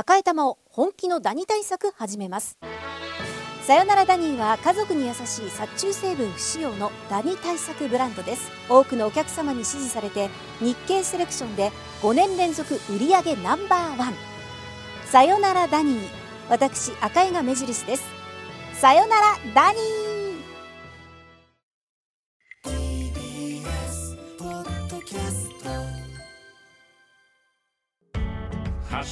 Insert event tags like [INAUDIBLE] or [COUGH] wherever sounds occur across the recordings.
赤い玉を本気のダニ対策始めます。さよならダニーは家族に優しい殺虫成分不使用のダニ対策ブランドです。多くのお客様に支持されて日経セレクションで5年連続売上ナンバーワン。さよならダニー。私赤井が目印です。さよならダニー。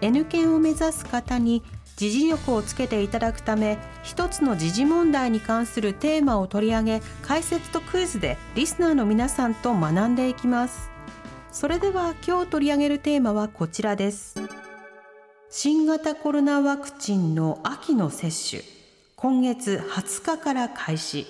N 検を目指す方に時事力をつけていただくため一つの時事問題に関するテーマを取り上げ解説とクイズでリスナーの皆さんと学んでいきます。それでは今日取り上げるテーマはこちらです。新型コロナワクチンの秋の接種。今月20日から開始。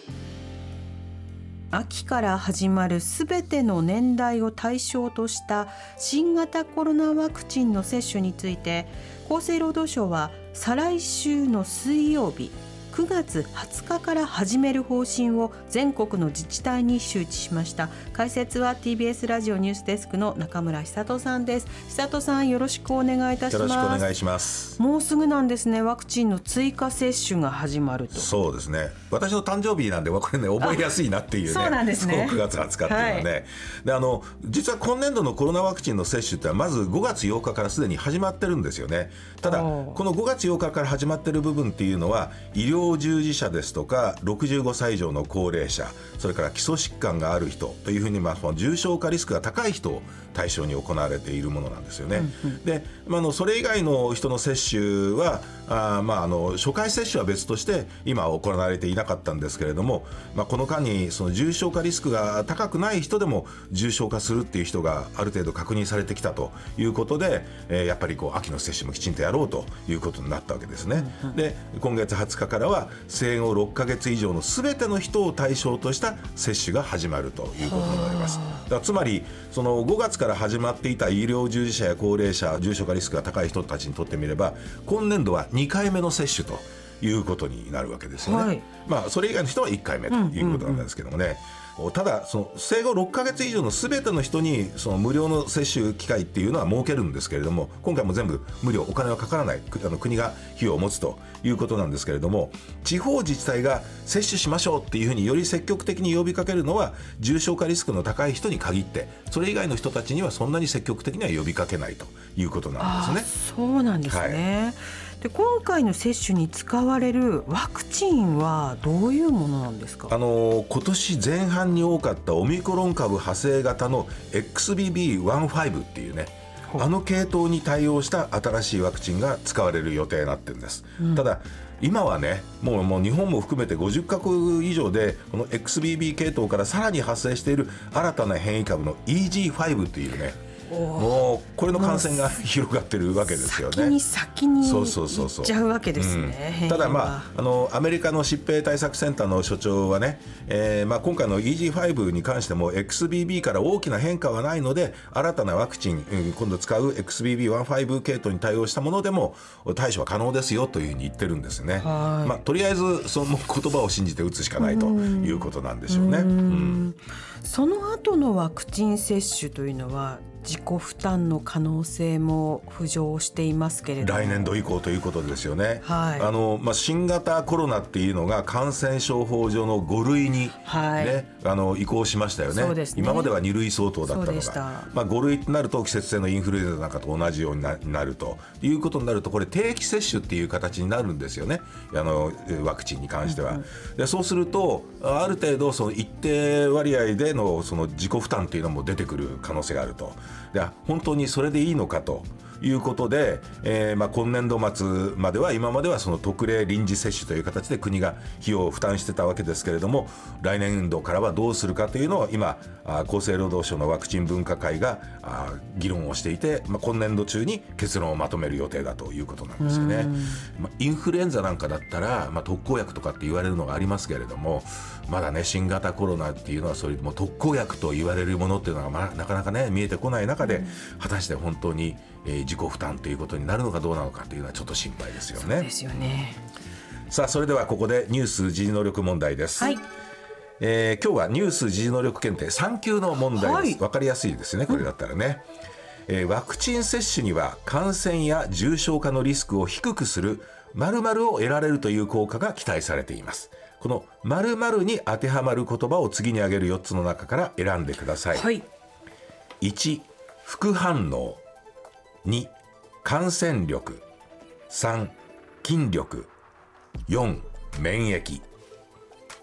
秋から始まるすべての年代を対象とした新型コロナワクチンの接種について厚生労働省は再来週の水曜日9月20日から始める方針を全国の自治体に周知しました。解説は TBS ラジオニュースデスクの中村久人さんです。久人さんよろしくお願いいたします。よろしくお願いします。もうすぐなんですね。ワクチンの追加接種が始まると。そうですね。私の誕生日なんでこれね覚えやすいなっていうねそうなんですね。9月20日っていうのはね、はい、であの実は今年度のコロナワクチンの接種ってまず5月8日からすでに始まってるんですよね。ただこの5月8日から始まってる部分っていうのは医療従事者ですとか65歳以上の高齢者それから基礎疾患がある人というふうに、まあ、重症化リスクが高い人を対象に行われているものなんですよね。うんうん、で、まあ、のそれ以外の人の接種はあ、まあ、あの初回接種は別として今行われていなかったんですけれども、まあ、この間にその重症化リスクが高くない人でも重症化するっていう人がある程度確認されてきたということで、えー、やっぱりこう秋の接種もきちんとやろうということになったわけですね。うんうん、で今月20日からは生後6か月以上のすべての人を対象とした接種が始まるということになります。だつまりその5月から始まっていた医療従事者や高齢者重症化リスクが高い人たちにとってみれば今年度は2回目の接種ということになるわけですよね。はい、まあそれ以外の人は1回目ということなんですけどもね。うんうんうんただその生後6か月以上のすべての人にその無料の接種機会っていうのは設けるんですけれども今回も全部無料お金はかからないあの国が費用を持つということなんですけれども地方自治体が接種しましょうっていうふうにより積極的に呼びかけるのは重症化リスクの高い人に限ってそれ以外の人たちにはそんなに積極的には呼びかけないということなんですね。そうなんですね、はいで今回の接種に使われるワクチンはどういうものなんですか？あの今年前半に多かったオミクロン株派生型の XBB.1.5 っていうねあの系統に対応した新しいワクチンが使われる予定になってるんです、うん、ただ今はねもうもう日本も含めて50カ国以上でこの XBB 系統からさらに発生している新たな変異株の EG5 っていうねもうこれの感染が広がってるわけですよね。先に先に行っちゃうわけですね。うん、ただまああのアメリカの疾病対策センターの所長はね、えー、まあ今回の EG5 に関しても XBB から大きな変化はないので新たなワクチン、うん、今度使う XBB.1.5 系統に対応したものでも対処は可能ですよというふうに言ってるんですね。まあとりあえずその言葉を信じて打つしかないということなんでしょうね。うん、その後のワクチン接種というのは自己負担の可能性も浮上していますけれど来年度以降ということですよね、はい、あのまあ、新型コロナっていうのが感染症法上の5類にね、はい、あの移行しましたよね、ね、今までは2類相当だったのが、まあ、5類となると季節性のインフルエンザなんかと同じようになるということになるとこれ定期接種っていう形になるんですよね。あのワクチンに関しては。うんうん、でそうするとある程度その一定割合でのその自己負担っていうのも出てくる可能性があると。で本当にそれでいいのかと。いうことで、えーまあ、今年度末までは今まではその特例臨時接種という形で国が費用を負担してたわけですけれども来年度からはどうするかというのを今厚生労働省のワクチン分科会が議論をしていて、まあ、今年度中に結論をまとめる予定だということなんですよね。まあ、インフルエンザなんかだったら、まあ、特効薬とかって言われるのがありますけれどもまだね新型コロナっていうのはそういうもう特効薬と言われるものっていうのが、まあ、なかなかね見えてこない中で果たして本当に、えー、自己負担ということになるのかどうなのかというのはちょっと心配ですよね。ですよね。さあそれではここでニュース時事能力問題です。はい。えー、今日はニュース時事能力検定3級の問題です、はい、分かりやすいですねこれだったらね、うん、えー、ワクチン接種には感染や重症化のリスクを低くする〇〇を得られるという効果が期待されています。この〇〇に当てはまる言葉を次に挙げる4つの中から選んでください、はい、1副反応2感染力。3筋力。4免疫。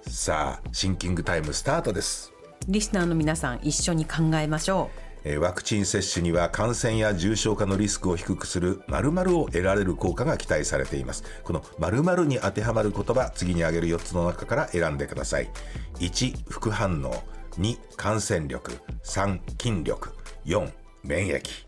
さあシンキングタイムスタートです。リスナーの皆さん一緒に考えましょう。ワクチン接種には感染や重症化のリスクを低くする〇〇を得られる効果が期待されています。この〇〇に当てはまる言葉次に挙げる4つの中から選んでください。1副反応。2感染力。3筋力。4免疫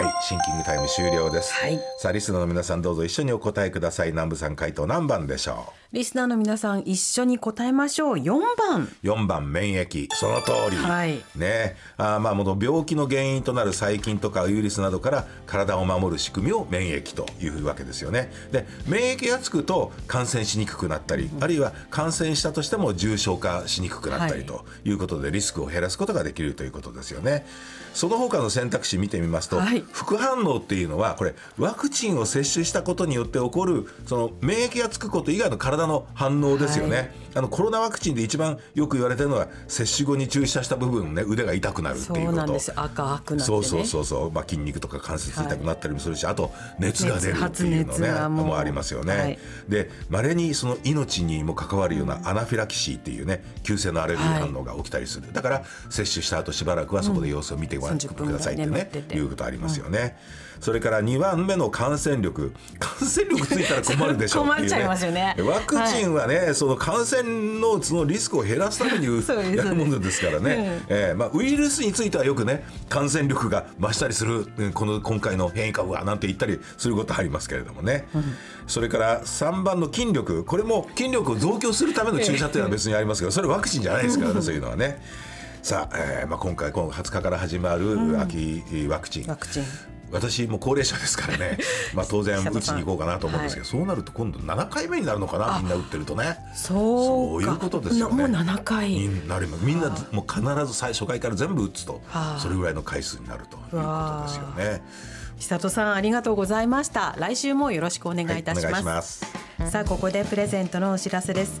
はいシンキングタイム終了です、はい、さあリスナーの皆さんどうぞ一緒にお答えください。南部さん回答何番でしょう？リスナーの皆さん一緒に答えましょう。4番。4番免疫。その通り、はい、ね。あまあもの病気の原因となる細菌とかウイルスなどから体を守る仕組みを免疫というわけですよね。で免疫がつくと感染しにくくなったり、うん、あるいは感染したとしても重症化しにくくなったりということで、リスクを減らすことができるということですよね。その他の選択肢見てみますと、はい。副反応っていうのはこれワクチンを接種したことによって起こるその免疫がつくこと以外の体の反応ですよね、はい、あのコロナワクチンで一番よく言われてるのは接種後に注射した部分ね腕が痛くなるっていうこと。赤くなって、ね、そうそうそうそう、まあ、筋肉とか関節痛くなったりもするし、はい、あと熱が出るっていうのねもありますよね、はい、で稀にその命にも関わるようなアナフィラキシーっていうね急性のアレルギー反応が起きたりする、だから接種した後しばらくはそこで様子を見てごらんくださいってね、うん、いうことありますよね、うん。それから2番目の感染力。感染力ついたら困るでしょうっていう、ね、[LAUGHS] 困っちゃいますよね。ワクチンはね、はい、その感染のそのリスクを減らすために [LAUGHS] やるものですからね、うん、えー、まあ、ウイルスについてはよくね感染力が増したりするこの今回の変異株はなんて言ったりすることありますけれどもね、うん、それから3番の筋力。これも筋力を増強するための注射っていうのは別にありますけどそれワクチンじゃないですからねそういうのはね。さあ、えーまあ、今回今20日から始まる秋ワクチン、ワクチン私も高齢者ですからね。[LAUGHS] まあ当然打ちに行こうかなと思うんですけど、はい、そうなると今度7回目になるのかなみんな打ってるとね。そういうことですよね。もう7回。になります。みんなもう必ず最初回から全部打つとそれぐらいの回数になるということですよね。久里さんありがとうございました。来週もよろしくお願いいたします。はい、さあここでプレゼントのお知らせです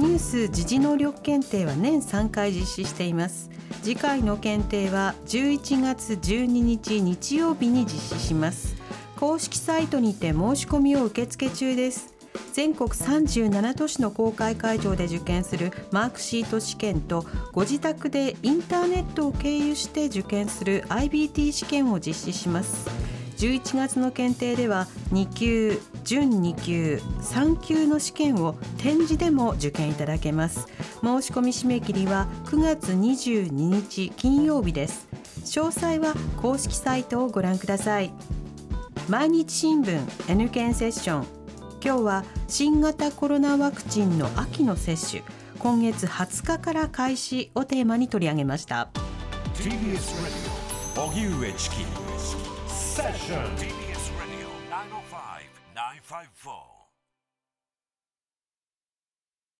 ニュース時事能力検定は年3回実施しています。次回の検定は11月12日日曜日に実施します。公式サイトにて申し込みを受付中です。全国37都市の公開会場で受験するマークシート試験とご自宅でインターネットを経由して受験する IBT 試験を実施します。11月の検定では2級準2級3級の試験を展示でも受験いただけます。申し込み締め切りは9月22日金曜日です。詳細は公式サイトをご覧ください。毎日新聞 N 検セッション。今日は新型コロナワクチンの秋の接種。今月20日から開始をテーマに取り上げました。TBS 荻上チキ。セッション TBS Radio 905-954